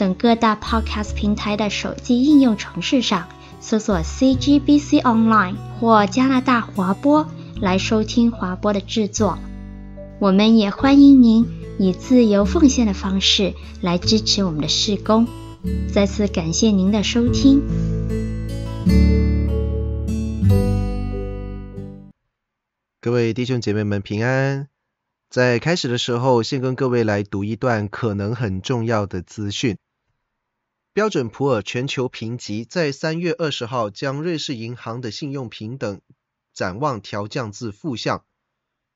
等各大 Podcast 平台的手机应用程式上搜索 CGBC Online 或加拿大华播来收听华播的制作。我们也欢迎您以自由奉献的方式来支持我们的事工。再次感谢您的收听。各位弟兄姐妹们平安。在开始的时候，先跟各位来读一段可能很重要的资讯。标准普尔全球评级在三月二十号将瑞士银行的信用评等展望调降至负向，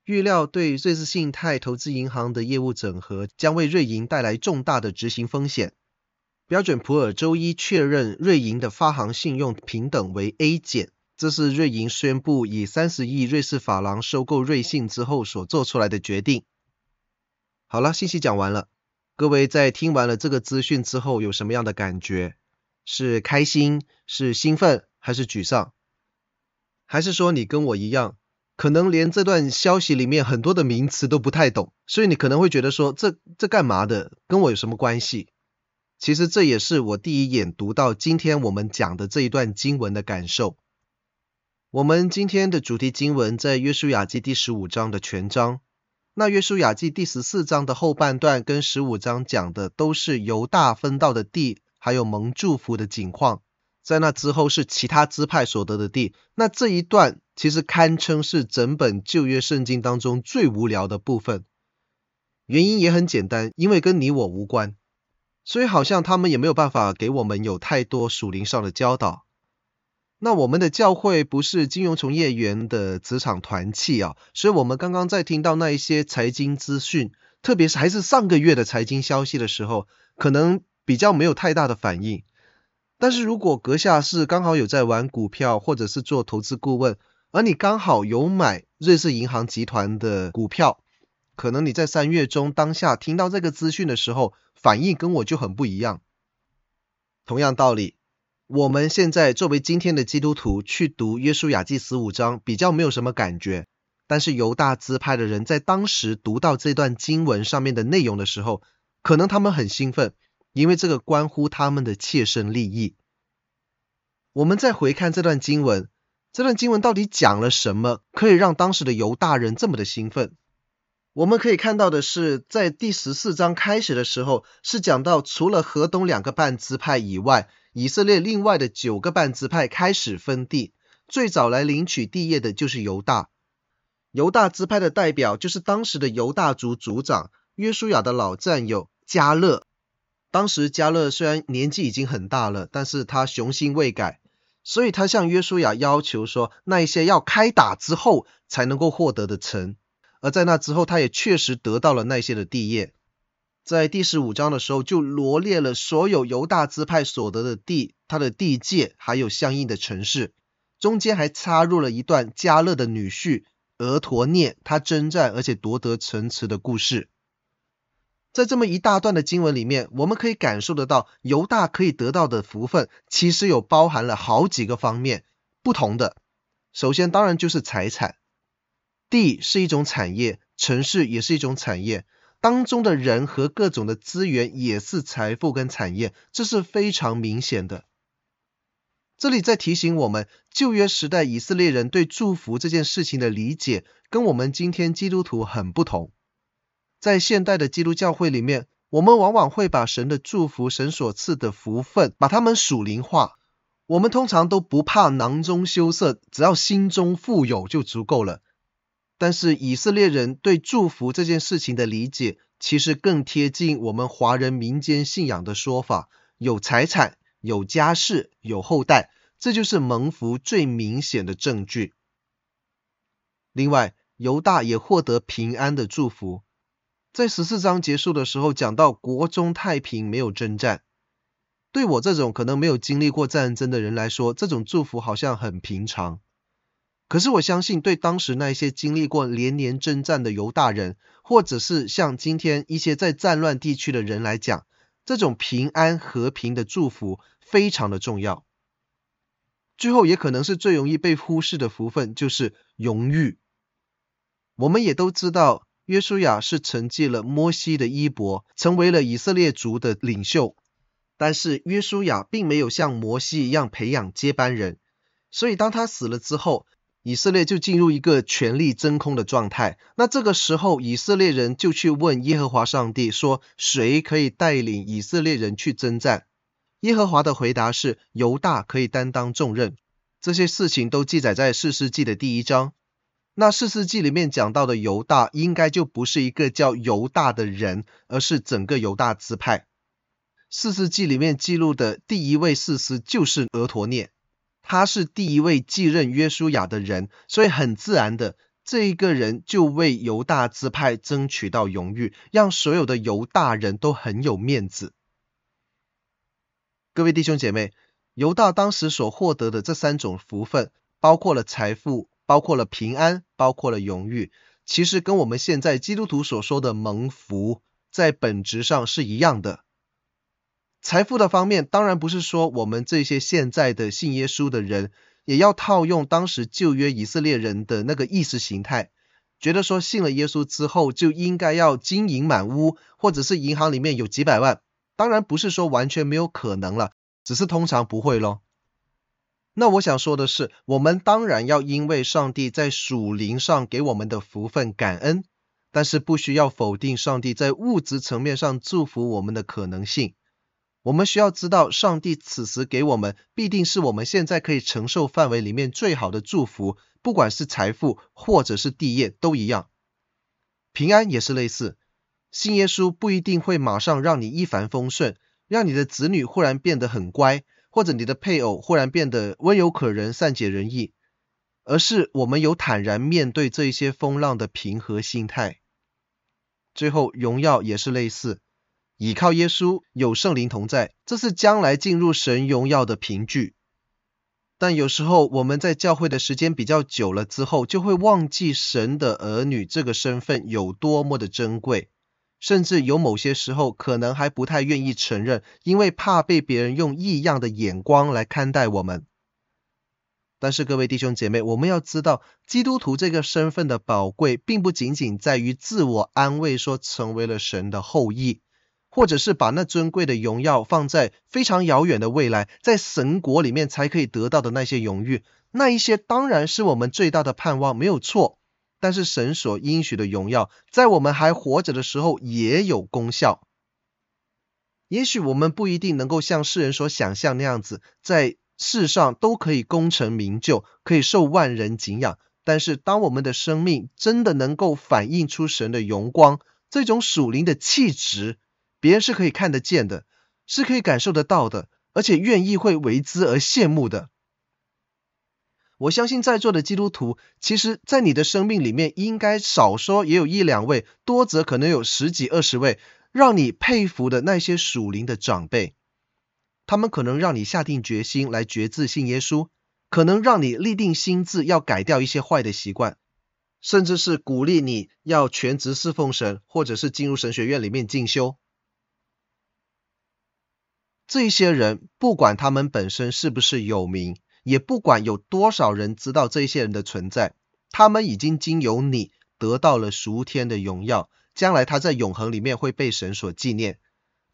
预料对瑞士信贷投资银行的业务整合将为瑞银带来重大的执行风险。标准普尔周一确认瑞银的发行信用评等为 A 减。这是瑞银宣布以三十亿瑞士法郎收购瑞信之后所做出来的决定。好了，信息讲完了。各位在听完了这个资讯之后有什么样的感觉？是开心、是兴奋，还是沮丧？还是说你跟我一样，可能连这段消息里面很多的名词都不太懂，所以你可能会觉得说，这这干嘛的？跟我有什么关系？其实这也是我第一眼读到今天我们讲的这一段经文的感受。我们今天的主题经文在约书亚记第十五章的全章。那约书亚记第十四章的后半段跟十五章讲的都是犹大分到的地，还有蒙祝福的景况。在那之后是其他支派所得的地。那这一段其实堪称是整本旧约圣经当中最无聊的部分。原因也很简单，因为跟你我无关，所以好像他们也没有办法给我们有太多属灵上的教导。那我们的教会不是金融从业员的职场团契啊，所以我们刚刚在听到那一些财经资讯，特别是还是上个月的财经消息的时候，可能比较没有太大的反应。但是如果阁下是刚好有在玩股票，或者是做投资顾问，而你刚好有买瑞士银行集团的股票，可能你在三月中当下听到这个资讯的时候，反应跟我就很不一样。同样道理。我们现在作为今天的基督徒去读约书亚记十五章，比较没有什么感觉。但是犹大支派的人在当时读到这段经文上面的内容的时候，可能他们很兴奋，因为这个关乎他们的切身利益。我们再回看这段经文，这段经文到底讲了什么，可以让当时的犹大人这么的兴奋？我们可以看到的是，在第十四章开始的时候，是讲到除了河东两个半支派以外。以色列另外的九个半支派开始分地，最早来领取地业的就是犹大。犹大支派的代表就是当时的犹大族族长约书亚的老战友加勒。当时加勒虽然年纪已经很大了，但是他雄心未改，所以他向约书亚要求说，那一些要开打之后才能够获得的城，而在那之后，他也确实得到了那些的地业。在第十五章的时候，就罗列了所有犹大支派所得的地，它的地界，还有相应的城市。中间还插入了一段迦勒的女婿俄陀聂，他征战而且夺得城池的故事。在这么一大段的经文里面，我们可以感受得到，犹大可以得到的福分，其实有包含了好几个方面，不同的。首先，当然就是财产，地是一种产业，城市也是一种产业。当中的人和各种的资源也是财富跟产业，这是非常明显的。这里在提醒我们，旧约时代以色列人对祝福这件事情的理解，跟我们今天基督徒很不同。在现代的基督教会里面，我们往往会把神的祝福、神所赐的福分，把它们属灵化。我们通常都不怕囊中羞涩，只要心中富有就足够了。但是以色列人对祝福这件事情的理解，其实更贴近我们华人民间信仰的说法：有财产、有家室、有后代，这就是蒙福最明显的证据。另外，犹大也获得平安的祝福，在十四章结束的时候讲到国中太平，没有征战。对我这种可能没有经历过战争的人来说，这种祝福好像很平常。可是我相信，对当时那些经历过连年征战的犹大人，或者是像今天一些在战乱地区的人来讲，这种平安和平的祝福非常的重要。最后也可能是最容易被忽视的福分，就是荣誉。我们也都知道，约书亚是承继了摩西的衣钵，成为了以色列族的领袖。但是约书亚并没有像摩西一样培养接班人，所以当他死了之后，以色列就进入一个权力真空的状态。那这个时候，以色列人就去问耶和华上帝说：“谁可以带领以色列人去征战？”耶和华的回答是：“犹大可以担当重任。”这些事情都记载在士师记的第一章。那士师记里面讲到的犹大，应该就不是一个叫犹大的人，而是整个犹大支派。士师记里面记录的第一位士师就是俄陀聂，他是第一位继任约书亚的人，所以很自然的，这一个人就为犹大支派争取到荣誉，让所有的犹大人都很有面子。各位弟兄姐妹，犹大当时所获得的这三种福分，包括了财富。包括了平安，包括了荣誉，其实跟我们现在基督徒所说的蒙福，在本质上是一样的。财富的方面，当然不是说我们这些现在的信耶稣的人，也要套用当时旧约以色列人的那个意识形态，觉得说信了耶稣之后就应该要金银满屋，或者是银行里面有几百万。当然不是说完全没有可能了，只是通常不会咯。那我想说的是，我们当然要因为上帝在属灵上给我们的福分感恩，但是不需要否定上帝在物质层面上祝福我们的可能性。我们需要知道，上帝此时给我们必定是我们现在可以承受范围里面最好的祝福，不管是财富或者是地业都一样。平安也是类似，信耶稣不一定会马上让你一帆风顺，让你的子女忽然变得很乖。或者你的配偶忽然变得温柔可人、善解人意，而是我们有坦然面对这一些风浪的平和心态。最后，荣耀也是类似，倚靠耶稣，有圣灵同在，这是将来进入神荣耀的凭据。但有时候我们在教会的时间比较久了之后，就会忘记神的儿女这个身份有多么的珍贵。甚至有某些时候，可能还不太愿意承认，因为怕被别人用异样的眼光来看待我们。但是各位弟兄姐妹，我们要知道，基督徒这个身份的宝贵，并不仅仅在于自我安慰说成为了神的后裔，或者是把那尊贵的荣耀放在非常遥远的未来，在神国里面才可以得到的那些荣誉。那一些当然是我们最大的盼望，没有错。但是神所应许的荣耀，在我们还活着的时候也有功效。也许我们不一定能够像世人所想象那样子，在世上都可以功成名就，可以受万人敬仰。但是当我们的生命真的能够反映出神的荣光，这种属灵的气质，别人是可以看得见的，是可以感受得到的，而且愿意会为之而羡慕的。我相信在座的基督徒，其实，在你的生命里面，应该少说也有一两位，多则可能有十几二十位，让你佩服的那些属灵的长辈。他们可能让你下定决心来决志信耶稣，可能让你立定心志要改掉一些坏的习惯，甚至是鼓励你要全职侍奉神，或者是进入神学院里面进修。这些人，不管他们本身是不是有名。也不管有多少人知道这些人的存在，他们已经经由你得到了属天的荣耀，将来他在永恒里面会被神所纪念。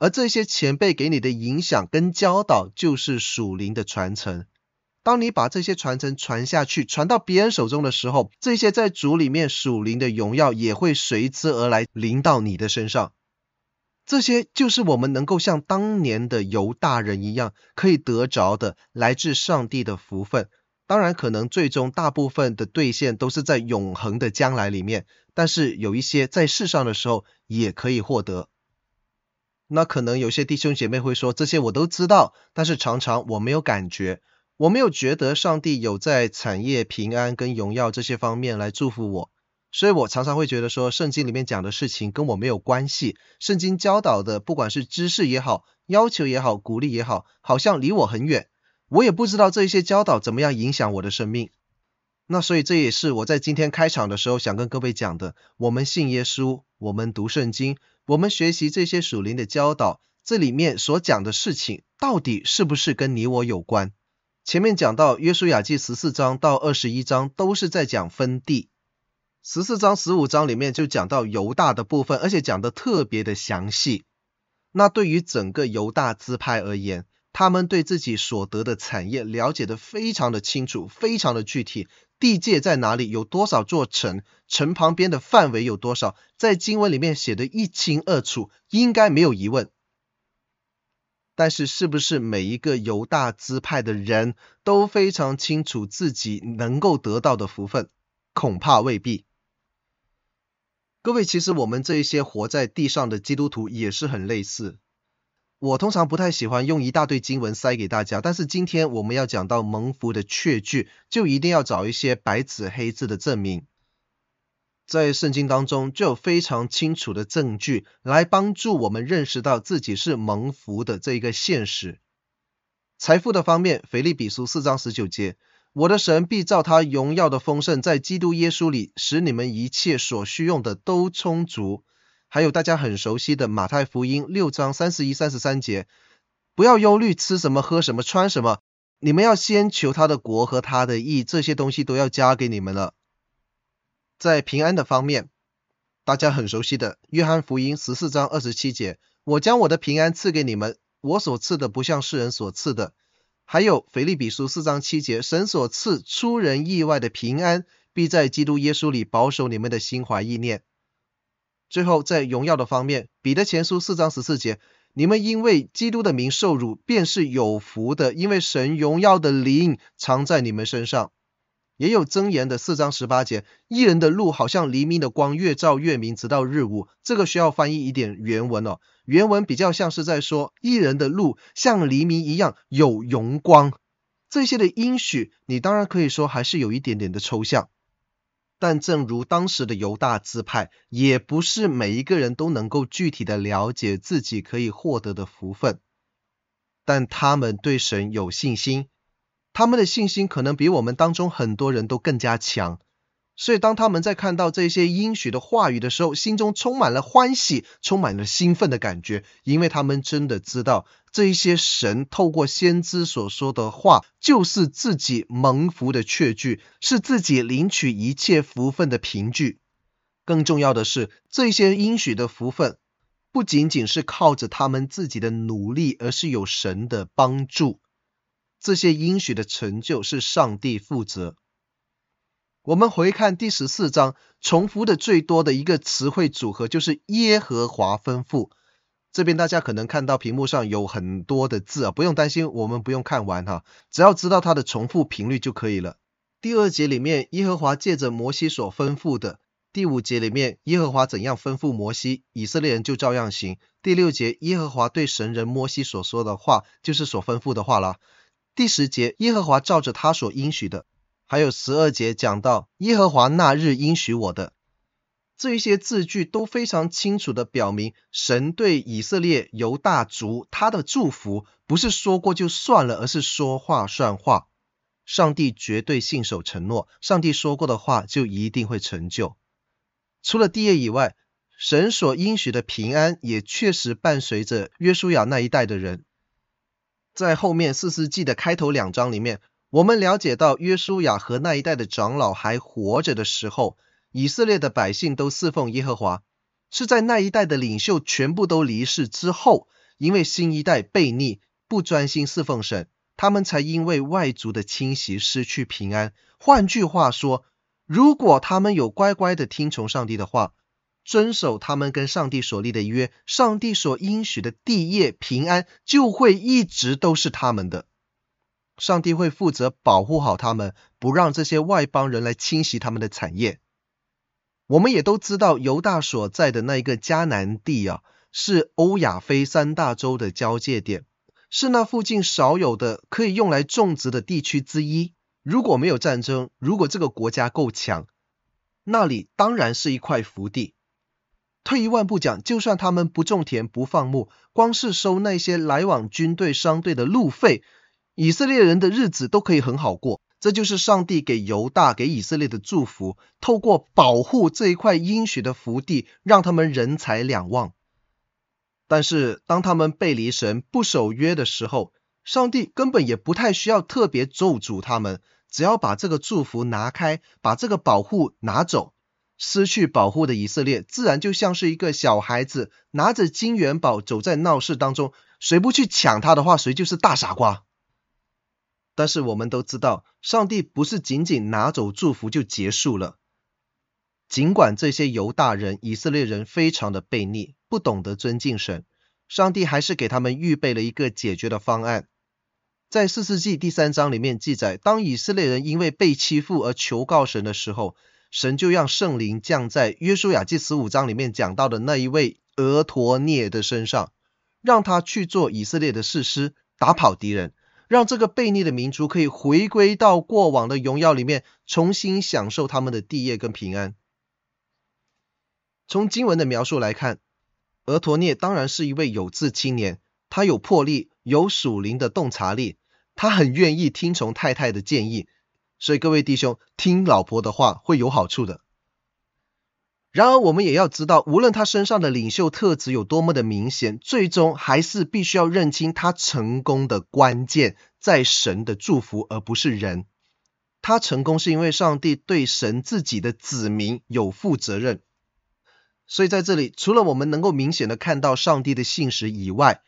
而这些前辈给你的影响跟教导，就是属灵的传承。当你把这些传承传下去，传到别人手中的时候，这些在主里面属灵的荣耀也会随之而来临到你的身上。这些就是我们能够像当年的犹大人一样，可以得着的来自上帝的福分。当然，可能最终大部分的兑现都是在永恒的将来里面，但是有一些在世上的时候也可以获得。那可能有些弟兄姐妹会说，这些我都知道，但是常常我没有感觉，我没有觉得上帝有在产业、平安跟荣耀这些方面来祝福我。所以我常常会觉得说，圣经里面讲的事情跟我没有关系，圣经教导的不管是知识也好，要求也好，鼓励也好，好像离我很远，我也不知道这些教导怎么样影响我的生命。那所以这也是我在今天开场的时候想跟各位讲的，我们信耶稣，我们读圣经，我们学习这些属灵的教导，这里面所讲的事情到底是不是跟你我有关？前面讲到约书亚记十四章到二十一章都是在讲分地。十四章、十五章里面就讲到犹大的部分，而且讲得特别的详细。那对于整个犹大支派而言，他们对自己所得的产业了解得非常的清楚，非常的具体。地界在哪里？有多少座城？城旁边的范围有多少？在经文里面写得一清二楚，应该没有疑问。但是，是不是每一个犹大支派的人都非常清楚自己能够得到的福分？恐怕未必。各位，其实我们这一些活在地上的基督徒也是很类似。我通常不太喜欢用一大堆经文塞给大家，但是今天我们要讲到蒙福的确据，就一定要找一些白纸黑字的证明。在圣经当中就有非常清楚的证据来帮助我们认识到自己是蒙福的这一个现实。财富的方面，腓立比书四章十九节。我的神必照他荣耀的丰盛，在基督耶稣里，使你们一切所需用的都充足。还有大家很熟悉的马太福音六章三十一、三十三节，不要忧虑吃什么、喝什么、穿什么，你们要先求他的国和他的义，这些东西都要加给你们了。在平安的方面，大家很熟悉的约翰福音十四章二十七节，我将我的平安赐给你们，我所赐的不像世人所赐的。还有腓立比书四章七节，神所赐出人意外的平安，必在基督耶稣里保守你们的心怀意念。最后在荣耀的方面，彼得前书四章十四节，你们因为基督的名受辱，便是有福的，因为神荣耀的灵藏在你们身上。也有箴言的四章十八节，一人的路好像黎明的光，越照越明，直到日午。这个需要翻译一点原文哦。原文比较像是在说，一人的路像黎明一样有荣光。这些的应许，你当然可以说还是有一点点的抽象。但正如当时的犹大支派，也不是每一个人都能够具体的了解自己可以获得的福分，但他们对神有信心。他们的信心可能比我们当中很多人都更加强，所以当他们在看到这些应许的话语的时候，心中充满了欢喜，充满了兴奋的感觉，因为他们真的知道这一些神透过先知所说的话，就是自己蒙福的确据，是自己领取一切福分的凭据。更重要的是，这些应许的福分不仅仅是靠着他们自己的努力，而是有神的帮助。这些应许的成就是上帝负责。我们回看第十四章，重复的最多的一个词汇组合就是耶和华吩咐。这边大家可能看到屏幕上有很多的字啊，不用担心，我们不用看完哈，只要知道它的重复频率就可以了。第二节里面，耶和华借着摩西所吩咐的；第五节里面，耶和华怎样吩咐摩西，以色列人就照样行。第六节，耶和华对神人摩西所说的话，就是所吩咐的话了。第十节，耶和华照着他所应许的，还有十二节讲到耶和华那日应许我的，这一些字句都非常清楚地表明，神对以色列犹大族他的祝福不是说过就算了，而是说话算话。上帝绝对信守承诺，上帝说过的话就一定会成就。除了地业以外，神所应许的平安也确实伴随着约书亚那一代的人。在后面四世纪的开头两章里面，我们了解到约书亚和那一代的长老还活着的时候，以色列的百姓都侍奉耶和华，是在那一代的领袖全部都离世之后，因为新一代悖逆，不专心侍奉神，他们才因为外族的侵袭失去平安。换句话说，如果他们有乖乖的听从上帝的话，遵守他们跟上帝所立的约，上帝所应许的地业平安就会一直都是他们的。上帝会负责保护好他们，不让这些外邦人来侵袭他们的产业。我们也都知道，犹大所在的那一个迦南地啊，是欧亚非三大洲的交界点，是那附近少有的可以用来种植的地区之一。如果没有战争，如果这个国家够强。那里当然是一块福地。退一万步讲，就算他们不种田不放牧，光是收那些来往军队商队的路费，以色列人的日子都可以很好过。这就是上帝给犹大、给以色列的祝福，透过保护这一块应许的福地，让他们人财两旺。但是当他们背离神、不守约的时候，上帝根本也不太需要特别咒诅他们，只要把这个祝福拿开，把这个保护拿走，失去保护的以色列，自然就像是一个小孩子拿着金元宝走在闹市当中，谁不去抢他的话，谁就是大傻瓜。但是我们都知道，上帝不是仅仅拿走祝福就结束了。尽管这些犹大人、以色列人非常的悖逆，不懂得尊敬神，上帝还是给他们预备了一个解决的方案。在四世纪第三章里面记载，当以色列人因为被欺负而求告神的时候，神就让圣灵降在约书亚记十五章里面讲到的那一位俄陀聂的身上，让他去做以色列的士师，打跑敌人。让这个悖逆的民族可以回归到过往的荣耀里面，重新享受他们的地业跟平安。从经文的描述来看，俄陀聂当然是一位有志青年，他有魄力，有属灵的洞察力，他很愿意听从太太的建议。所以各位弟兄，听老婆的话会有好处的。然而，我们也要知道，无论他身上的领袖特质有多么的明显，最终还是必须要认清他成功的关键在神的祝福，而不是人。他成功是因为上帝对神自己的子民有负责任。所以在这里，除了我们能够明显的看到上帝的信实以外，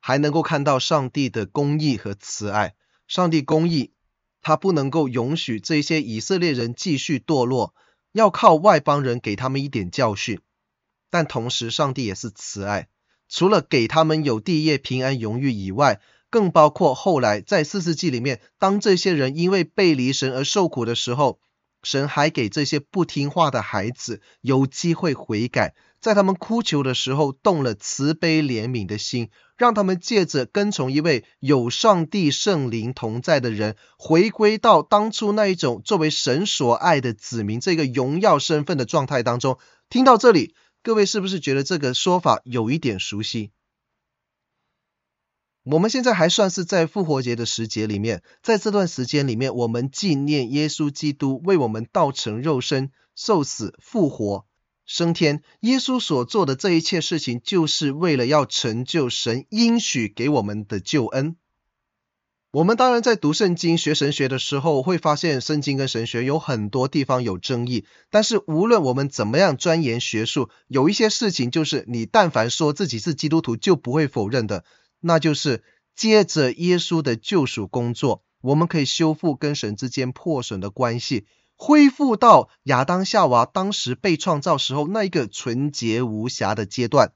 还能够看到上帝的公义和慈爱。上帝公义，他不能够允许这些以色列人继续堕落。要靠外邦人给他们一点教训，但同时上帝也是慈爱，除了给他们有地业平安荣誉以外，更包括后来在四世纪里面，当这些人因为背离神而受苦的时候，神还给这些不听话的孩子有机会悔改。在他们哭求的时候，动了慈悲怜悯的心，让他们借着跟从一位有上帝圣灵同在的人，回归到当初那一种作为神所爱的子民这个荣耀身份的状态当中。听到这里，各位是不是觉得这个说法有一点熟悉？我们现在还算是在复活节的时节里面，在这段时间里面，我们纪念耶稣基督为我们道成肉身、受死、复活。升天，耶稣所做的这一切事情，就是为了要成就神应许给我们的救恩。我们当然在读圣经、学神学的时候，会发现圣经跟神学有很多地方有争议。但是无论我们怎么样钻研学术，有一些事情就是你但凡说自己是基督徒，就不会否认的，那就是接着耶稣的救赎工作，我们可以修复跟神之间破损的关系。恢复到亚当夏娃当时被创造时候那一个纯洁无瑕的阶段，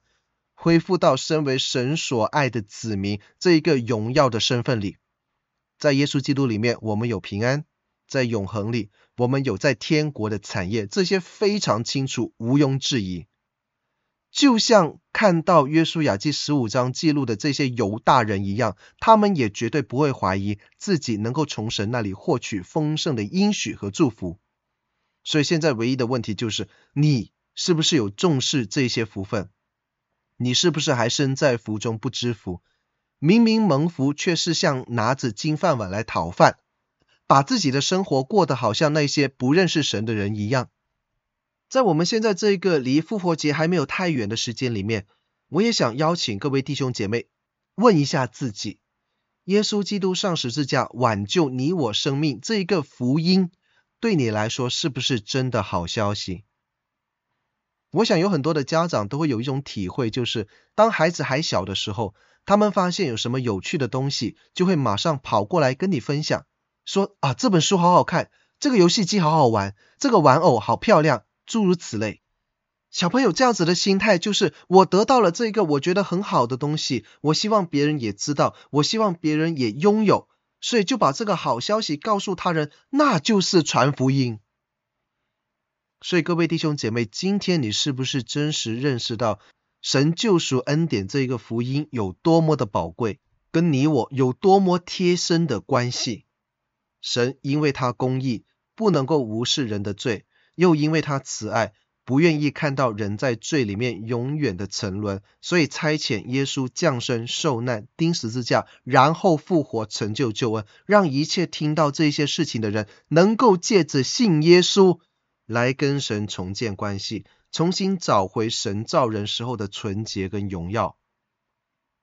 恢复到身为神所爱的子民这一个荣耀的身份里，在耶稣基督里面，我们有平安；在永恒里，我们有在天国的产业，这些非常清楚，毋庸置疑。就像看到约书亚记十五章记录的这些犹大人一样，他们也绝对不会怀疑自己能够从神那里获取丰盛的应许和祝福。所以现在唯一的问题就是，你是不是有重视这些福分？你是不是还身在福中不知福？明明蒙福，却是像拿着金饭碗来讨饭，把自己的生活过得好像那些不认识神的人一样。在我们现在这一个离复活节还没有太远的时间里面，我也想邀请各位弟兄姐妹问一下自己：耶稣基督上十字架挽救你我生命这一个福音，对你来说是不是真的好消息？我想有很多的家长都会有一种体会，就是当孩子还小的时候，他们发现有什么有趣的东西，就会马上跑过来跟你分享，说啊，这本书好好看，这个游戏机好好玩，这个玩偶好漂亮。诸如此类，小朋友这样子的心态就是，我得到了这个我觉得很好的东西，我希望别人也知道，我希望别人也拥有，所以就把这个好消息告诉他人，那就是传福音。所以各位弟兄姐妹，今天你是不是真实认识到神救赎恩典这一个福音有多么的宝贵，跟你我有多么贴身的关系？神因为他公义，不能够无视人的罪。又因为他慈爱，不愿意看到人在罪里面永远的沉沦，所以差遣耶稣降生、受难、钉十字架，然后复活，成就救恩，让一切听到这些事情的人，能够借着信耶稣来跟神重建关系，重新找回神造人时候的纯洁跟荣耀。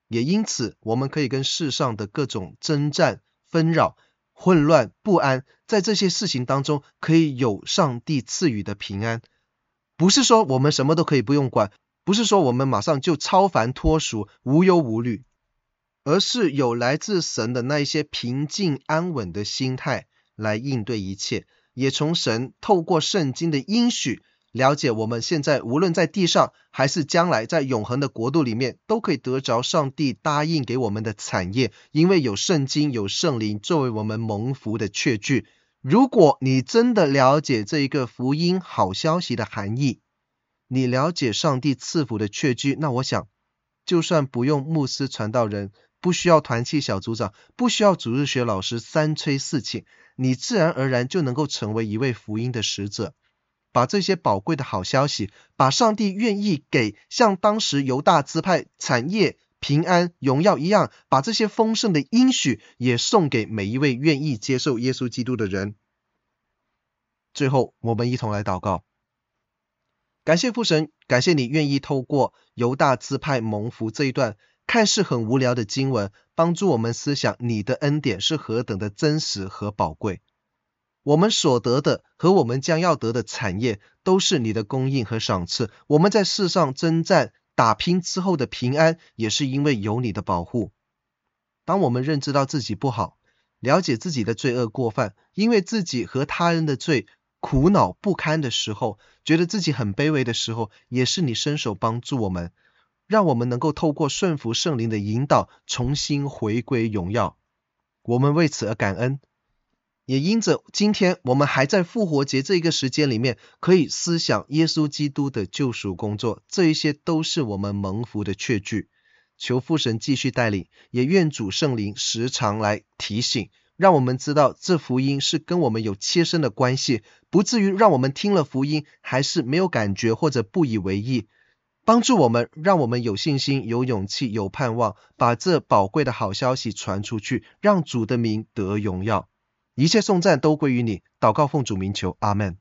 也因此，我们可以跟世上的各种征战、纷扰、混乱、不安，在这些事情当中，可以有上帝赐予的平安。不是说我们什么都可以不用管，不是说我们马上就超凡脱俗、无忧无虑，而是有来自神的那一些平静安稳的心态来应对一切，也从神透过圣经的应许。了解我们现在无论在地上还是将来在永恒的国度里面，都可以得着上帝答应给我们的产业，因为有圣经、有圣灵作为我们蒙福的确据。如果你真的了解这一个福音好消息的含义，你了解上帝赐福的确据，那我想，就算不用牧师传道人，不需要团契小组长，不需要主日学老师三催四请，你自然而然就能够成为一位福音的使者。把这些宝贵的好消息，把上帝愿意给像当时犹大支派产业、平安、荣耀一样，把这些丰盛的应许也送给每一位愿意接受耶稣基督的人。最后，我们一同来祷告，感谢父神，感谢你愿意透过犹大支派蒙福这一段看似很无聊的经文，帮助我们思想你的恩典是何等的真实和宝贵。我们所得的和我们将要得的产业，都是你的供应和赏赐。我们在世上征战打拼之后的平安，也是因为有你的保护。当我们认知到自己不好，了解自己的罪恶过犯，因为自己和他人的罪苦恼不堪的时候，觉得自己很卑微的时候，也是你伸手帮助我们，让我们能够透过顺服圣灵的引导，重新回归荣耀。我们为此而感恩。也因着今天我们还在复活节这一个时间里面，可以思想耶稣基督的救赎工作，这一些都是我们蒙福的确据。求父神继续带领，也愿主圣灵时常来提醒，让我们知道这福音是跟我们有切身的关系，不至于让我们听了福音还是没有感觉或者不以为意。帮助我们，让我们有信心、有勇气、有盼望，把这宝贵的好消息传出去，让主的名得荣耀。一切颂赞都归于你，祷告奉主名求，阿门。